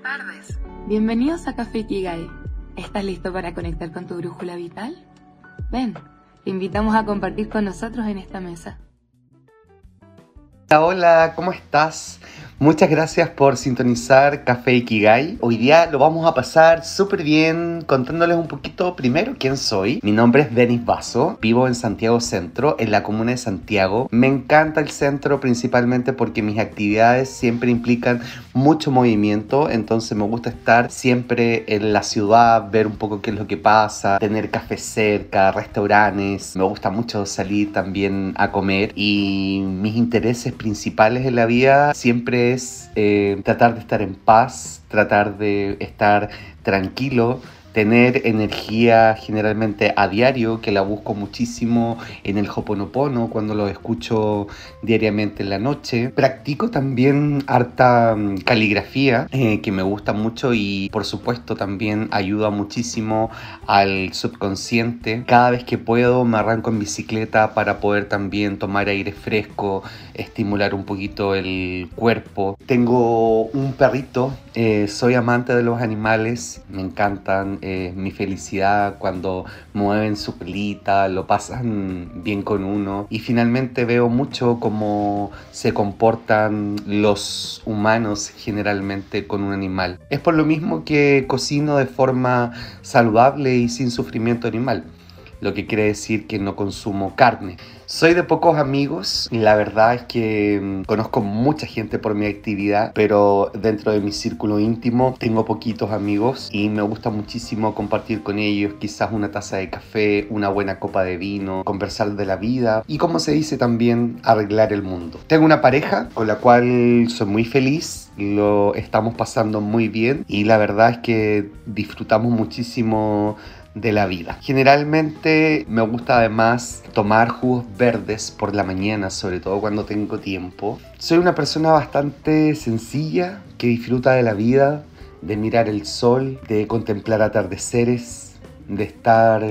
Buenas tardes. Bienvenidos a Café Kigai. ¿Estás listo para conectar con tu brújula vital? Ven, te invitamos a compartir con nosotros en esta mesa. Hola, ¿cómo estás? Muchas gracias por sintonizar Café Ikigai. Hoy día lo vamos a pasar súper bien contándoles un poquito primero quién soy. Mi nombre es Denis Vaso, vivo en Santiago Centro, en la comuna de Santiago. Me encanta el centro principalmente porque mis actividades siempre implican mucho movimiento, entonces me gusta estar siempre en la ciudad, ver un poco qué es lo que pasa, tener café cerca, restaurantes. Me gusta mucho salir también a comer y mis intereses principales en la vida siempre es eh, tratar de estar en paz, tratar de estar tranquilo, tener energía generalmente a diario, que la busco muchísimo en el Hoponopono cuando lo escucho diariamente en la noche. Practico también harta mm, caligrafía, eh, que me gusta mucho y por supuesto también ayuda muchísimo al subconsciente. Cada vez que puedo me arranco en bicicleta para poder también tomar aire fresco, estimular un poquito el cuerpo. Tengo un perrito, eh, soy amante de los animales, me encantan mi felicidad cuando mueven su pelita, lo pasan bien con uno. Y finalmente veo mucho cómo se comportan los humanos generalmente con un animal. Es por lo mismo que cocino de forma saludable y sin sufrimiento animal lo que quiere decir que no consumo carne. Soy de pocos amigos y la verdad es que mm, conozco mucha gente por mi actividad, pero dentro de mi círculo íntimo tengo poquitos amigos y me gusta muchísimo compartir con ellos quizás una taza de café, una buena copa de vino, conversar de la vida y como se dice también arreglar el mundo. Tengo una pareja con la cual soy muy feliz, lo estamos pasando muy bien y la verdad es que disfrutamos muchísimo de la vida. Generalmente me gusta además tomar jugos verdes por la mañana, sobre todo cuando tengo tiempo. Soy una persona bastante sencilla que disfruta de la vida, de mirar el sol, de contemplar atardeceres, de estar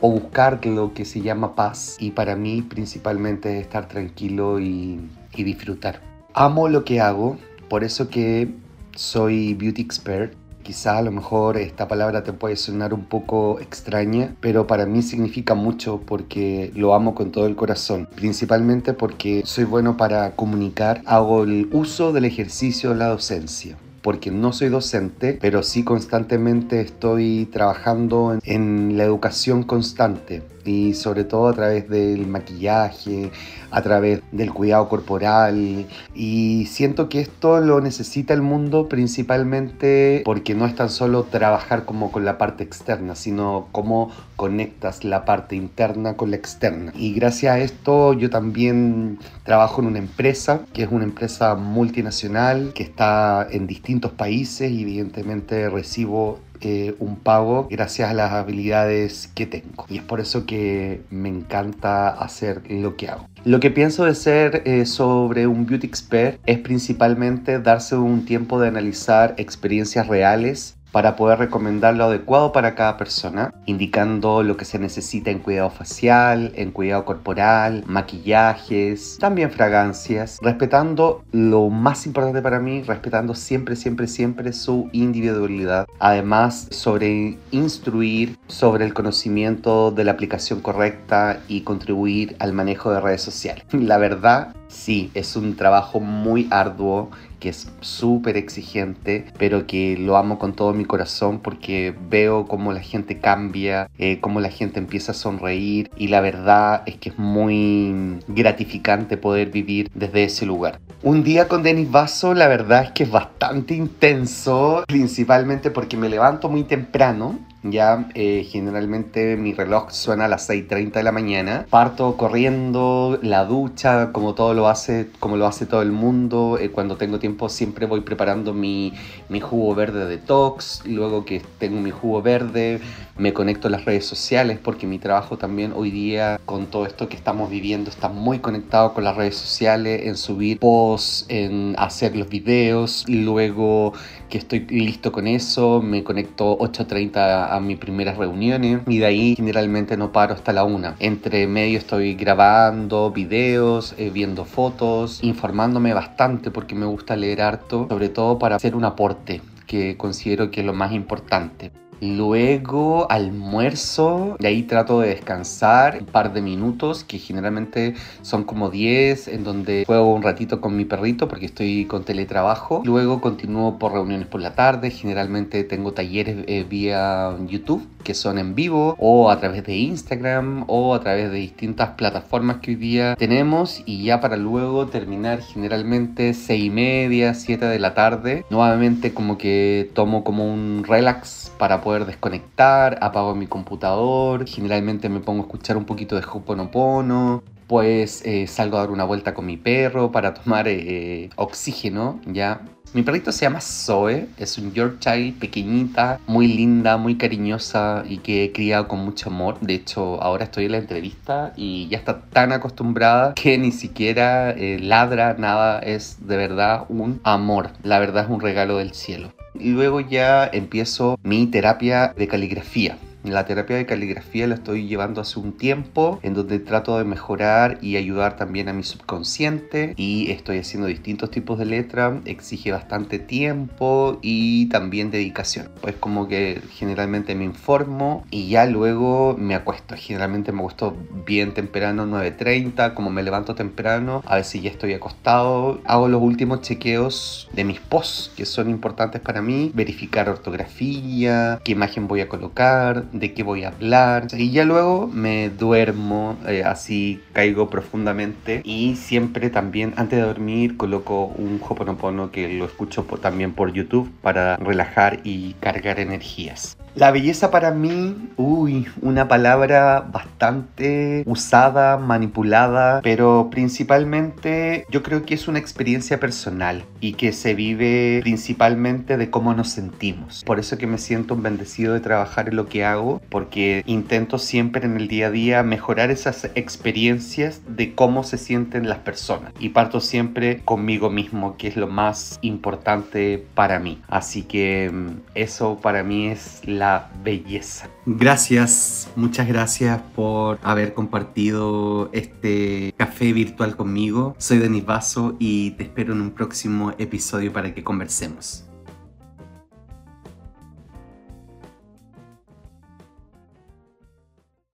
o buscar lo que se llama paz y para mí principalmente estar tranquilo y, y disfrutar. Amo lo que hago, por eso que soy beauty expert Quizá a lo mejor esta palabra te puede sonar un poco extraña, pero para mí significa mucho porque lo amo con todo el corazón. Principalmente porque soy bueno para comunicar, hago el uso del ejercicio de la docencia porque no soy docente, pero sí constantemente estoy trabajando en, la educación constante y sobre todo a través del maquillaje, a través del cuidado corporal y siento que esto lo necesita el mundo principalmente porque no es tan solo trabajar como con la parte externa, sino cómo conectas la parte interna con la externa. Y gracias a esto yo también trabajo en una empresa que es una empresa multinacional que está en distintos países y evidentemente recibo eh, un pago gracias a las habilidades que tengo. Y es por eso que me encanta hacer lo que hago. Lo que pienso de ser eh, sobre un beauty expert es principalmente darse un tiempo de analizar experiencias reales para poder recomendar lo adecuado para cada persona, indicando lo que se necesita en cuidado facial, en cuidado corporal, maquillajes, también fragancias, respetando lo más importante para mí, respetando siempre, siempre, siempre su individualidad. Además, sobre instruir sobre el conocimiento de la aplicación correcta y contribuir al manejo de redes sociales. La verdad, sí, es un trabajo muy arduo que es súper exigente, pero que lo amo con todo mi corazón porque veo cómo la gente cambia, eh, cómo la gente empieza a sonreír y la verdad es que es muy gratificante poder vivir desde ese lugar. Un día con Denis Vaso la verdad es que es bastante intenso, principalmente porque me levanto muy temprano ya eh, generalmente mi reloj suena a las 6.30 de la mañana. Parto corriendo, la ducha, como todo lo hace, como lo hace todo el mundo. Eh, cuando tengo tiempo siempre voy preparando mi, mi jugo verde detox. Luego que tengo mi jugo verde, me conecto a las redes sociales porque mi trabajo también hoy día con todo esto que estamos viviendo está muy conectado con las redes sociales, en subir posts, en hacer los videos. Luego que estoy listo con eso, me conecto 8.30 a mis primeras reuniones y de ahí generalmente no paro hasta la una. Entre medio estoy grabando videos, eh, viendo fotos, informándome bastante porque me gusta leer harto, sobre todo para hacer un aporte que considero que es lo más importante. Luego almuerzo y ahí trato de descansar un par de minutos que generalmente son como 10 en donde juego un ratito con mi perrito porque estoy con teletrabajo. Luego continúo por reuniones por la tarde. Generalmente tengo talleres eh, vía YouTube que son en vivo o a través de Instagram o a través de distintas plataformas que hoy día tenemos y ya para luego terminar generalmente 6 y media, 7 de la tarde. Nuevamente como que tomo como un relax para poder desconectar, apago mi computador, generalmente me pongo a escuchar un poquito de Hoponopono, pues eh, salgo a dar una vuelta con mi perro para tomar eh, oxígeno, ¿ya? Mi perrito se llama Zoe, es un Yorkshire pequeñita, muy linda, muy cariñosa y que he criado con mucho amor. De hecho, ahora estoy en la entrevista y ya está tan acostumbrada que ni siquiera eh, ladra, nada, es de verdad un amor. La verdad es un regalo del cielo. Luego ya empiezo mi terapia de caligrafía. La terapia de caligrafía la estoy llevando hace un tiempo, en donde trato de mejorar y ayudar también a mi subconsciente y estoy haciendo distintos tipos de letra, exige bastante tiempo y también dedicación. Pues como que generalmente me informo y ya luego me acuesto. Generalmente me acuesto bien temprano, 9.30, como me levanto temprano, a si ya estoy acostado. Hago los últimos chequeos de mis posts que son importantes para mí, verificar ortografía, qué imagen voy a colocar, de qué voy a hablar. Y ya luego me duermo, eh, así caigo profundamente. Y siempre también antes de dormir coloco un Hoponopono que lo escucho también por YouTube para relajar y cargar energías. La belleza para mí, uy, una palabra bastante usada, manipulada, pero principalmente yo creo que es una experiencia personal y que se vive principalmente de cómo nos sentimos. Por eso que me siento un bendecido de trabajar en lo que hago, porque intento siempre en el día a día mejorar esas experiencias de cómo se sienten las personas. Y parto siempre conmigo mismo, que es lo más importante para mí. Así que mm, eso para mí es belleza. Gracias, muchas gracias por haber compartido este café virtual conmigo. Soy Denis Vaso y te espero en un próximo episodio para que conversemos.